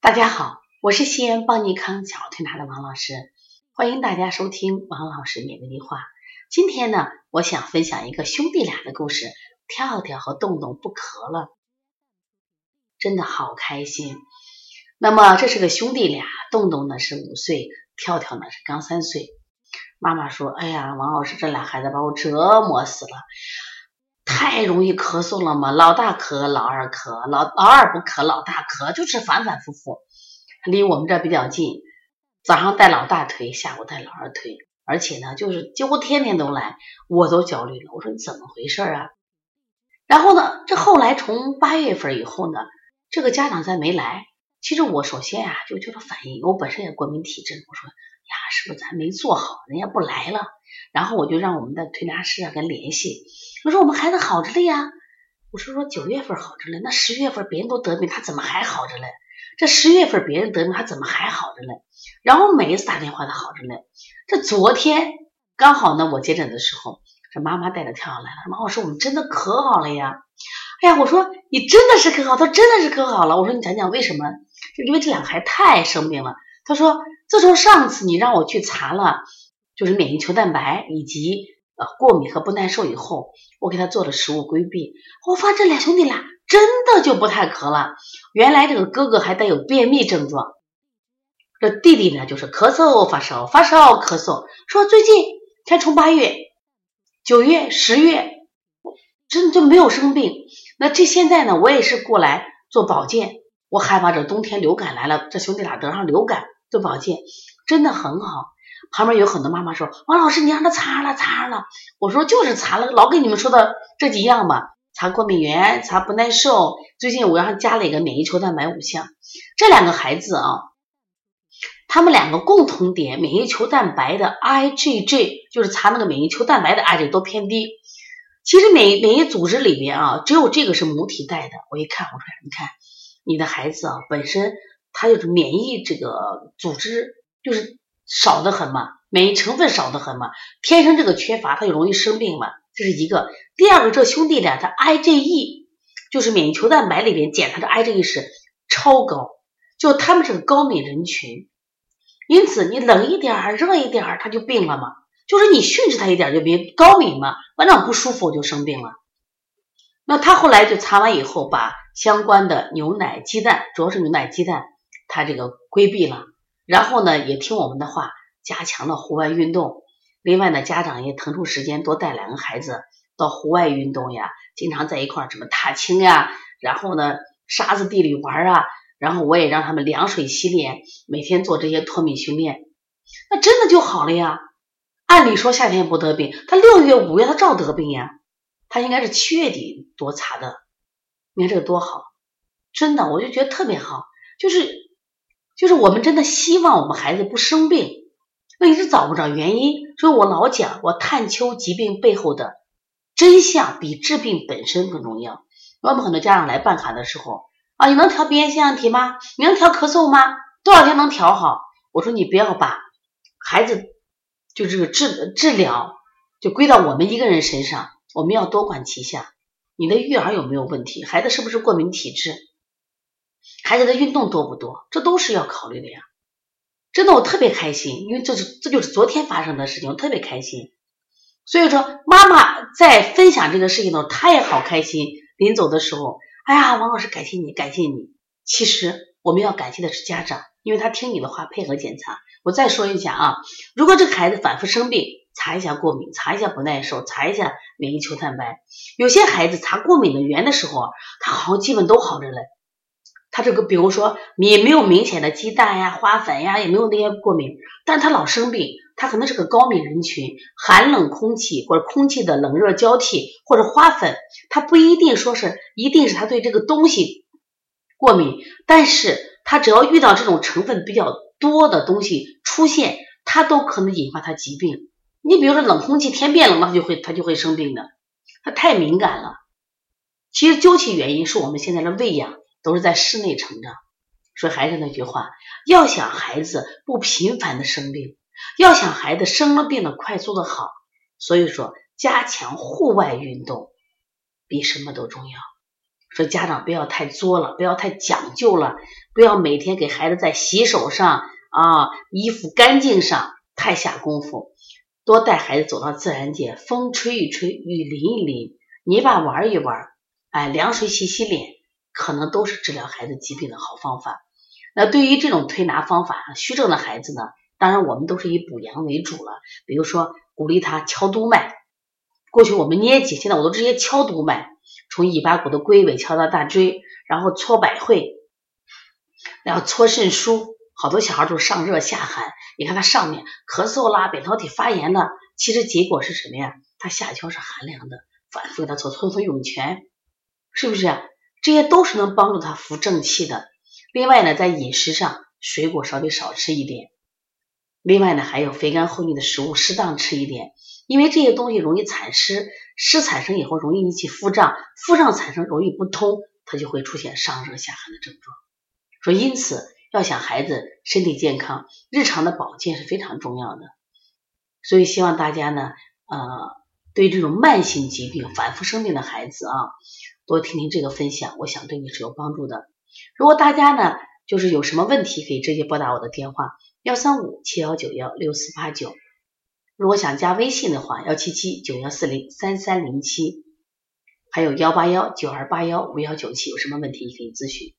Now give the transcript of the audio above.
大家好，我是西安邦尼康小儿推拿的王老师，欢迎大家收听王老师免费对话。今天呢，我想分享一个兄弟俩的故事，跳跳和洞洞不咳了，真的好开心。那么这是个兄弟俩，洞洞呢是五岁，跳跳呢是刚三岁。妈妈说：“哎呀，王老师这俩孩子把我折磨死了，太容易咳嗽了嘛，老大咳，老二咳，老老二不咳，老大咳，就是反反复复。离我们这比较近，早上带老大推，下午带老二推，而且呢，就是几乎天天都来，我都焦虑了。我说你怎么回事啊？然后呢，这后来从八月份以后呢，这个家长再没来。其实我首先呀就觉得反应，我本身也过敏体质，我说。”呀，是不是咱没做好，人家不来了？然后我就让我们的推拿师啊跟联系，我说我们孩子好着嘞呀。我说说九月份好着嘞，那十月份别人都得病，他怎么还好着嘞？这十月份别人得病，他怎么还好着嘞？然后每一次打电话他好着嘞。这昨天刚好呢，我接诊的时候，这妈妈带着跳跳来了。妈妈说我们真的可好了呀。哎呀，我说你真的是可好，他真的是可好了。我说你讲讲为什么？就因为这两个孩子太生病了。他说。自从上次你让我去查了，就是免疫球蛋白以及呃过敏和不耐受以后，我给他做了食物规避，我发现这俩兄弟俩真的就不太咳了。原来这个哥哥还带有便秘症状，这弟弟呢就是咳嗽发烧，发烧咳嗽。说最近才从八月、九月、十月，真的就没有生病。那这现在呢，我也是过来做保健，我害怕这冬天流感来了，这兄弟俩得上流感。做保健真的很好，旁边有很多妈妈说：“王老师，你让他擦了擦了。”我说：“就是擦了，老跟你们说的这几样吧，擦过敏原，擦不耐受。最近我让他加了一个免疫球蛋白五项。这两个孩子啊，他们两个共同点，免疫球蛋白的 IgG 就是查那个免疫球蛋白的 IgG 都偏低。其实免疫免疫组织里边啊，只有这个是母体带的。我一看，我说你看你的孩子啊，本身。”他就是免疫这个组织就是少的很嘛，免疫成分少的很嘛，天生这个缺乏，他就容易生病嘛，这是一个。第二个，这兄弟俩他 IgE 就是免疫球蛋白里边检查的 IgE 是超高，就他们是个高敏人群，因此你冷一点儿、热一点儿他就病了嘛，就是你训斥他一点就病，高敏嘛，晚上不舒服我就生病了。那他后来就查完以后，把相关的牛奶、鸡蛋，主要是牛奶、鸡蛋。他这个规避了，然后呢也听我们的话，加强了户外运动。另外呢，家长也腾出时间多带两个孩子到户外运动呀，经常在一块儿什么踏青呀，然后呢沙子地里玩啊，然后我也让他们凉水洗脸，每天做这些脱敏训练，那真的就好了呀。按理说夏天不得病，他六月五月他照得病呀，他应该是七月底多查的，你看这个多好，真的我就觉得特别好，就是。就是我们真的希望我们孩子不生病，那一直找不着原因，所以我老讲，我探求疾病背后的真相比治病本身更重要。我们很多家长来办卡的时候啊，你能调鼻炎腺样体吗？你能调咳嗽吗？多少天能调好？我说你不要把孩子就这个治治疗就归到我们一个人身上，我们要多管齐下。你的育儿有没有问题？孩子是不是过敏体质？孩子的运动多不多？这都是要考虑的呀。真的，我特别开心，因为这是这就是昨天发生的事情，我特别开心。所以说，妈妈在分享这个事情的时候，她也好开心。临走的时候，哎呀，王老师，感谢你，感谢你。其实我们要感谢的是家长，因为他听你的话，配合检查。我再说一下啊，如果这个孩子反复生病，查一下过敏，查一下不耐受，查一下免疫球蛋白。有些孩子查过敏的源的时候，他好像基本都好着嘞。他这个，比如说你没有明显的鸡蛋呀、花粉呀，也没有那些过敏，但是他老生病，他可能是个高敏人群，寒冷空气或者空气的冷热交替或者花粉，他不一定说是一定是他对这个东西过敏，但是他只要遇到这种成分比较多的东西出现，他都可能引发他疾病。你比如说冷空气，天变冷了，他就会他就会生病的，他太敏感了。其实究其原因，是我们现在的喂养。都是在室内成长，所以还是那句话，要想孩子不频繁的生病，要想孩子生了病的快速的好，所以说加强户外运动比什么都重要。说家长不要太作了，不要太讲究了，不要每天给孩子在洗手上啊、衣服干净上太下功夫，多带孩子走到自然界，风吹一吹，雨淋一淋，泥巴玩一玩，哎，凉水洗洗脸，可能都是治疗孩子疾病的好方法。那对于这种推拿方法，虚症的孩子呢，当然我们都是以补阳为主了，比如说鼓励他敲督脉。过去我们捏脊，现在我都直接敲督脉，从尾巴骨的龟尾敲到大椎，然后搓百会，然后搓肾腧。好多小孩都是上热下寒，你看他上面咳嗽啦、扁桃体发炎了，其实结果是什么呀？他下焦是寒凉的，反复给他搓搓搓涌泉，是不是？这些都是能帮助他扶正气的。另外呢，在饮食上，水果稍微少吃一点。另外呢，还有肥甘厚腻的食物适当吃一点，因为这些东西容易产湿，湿产生以后容易引起腹胀，腹胀产生容易不通，它就会出现上热下寒的症状。说因此。要想孩子身体健康，日常的保健是非常重要的。所以希望大家呢，呃，对这种慢性疾病、反复生病的孩子啊，多听听这个分享，我想对你是有帮助的。如果大家呢，就是有什么问题，可以直接拨打我的电话幺三五七幺九幺六四八九。如果想加微信的话，幺七七九幺四零三三零七，还有幺八幺九二八幺五幺九七，有什么问题可以咨询。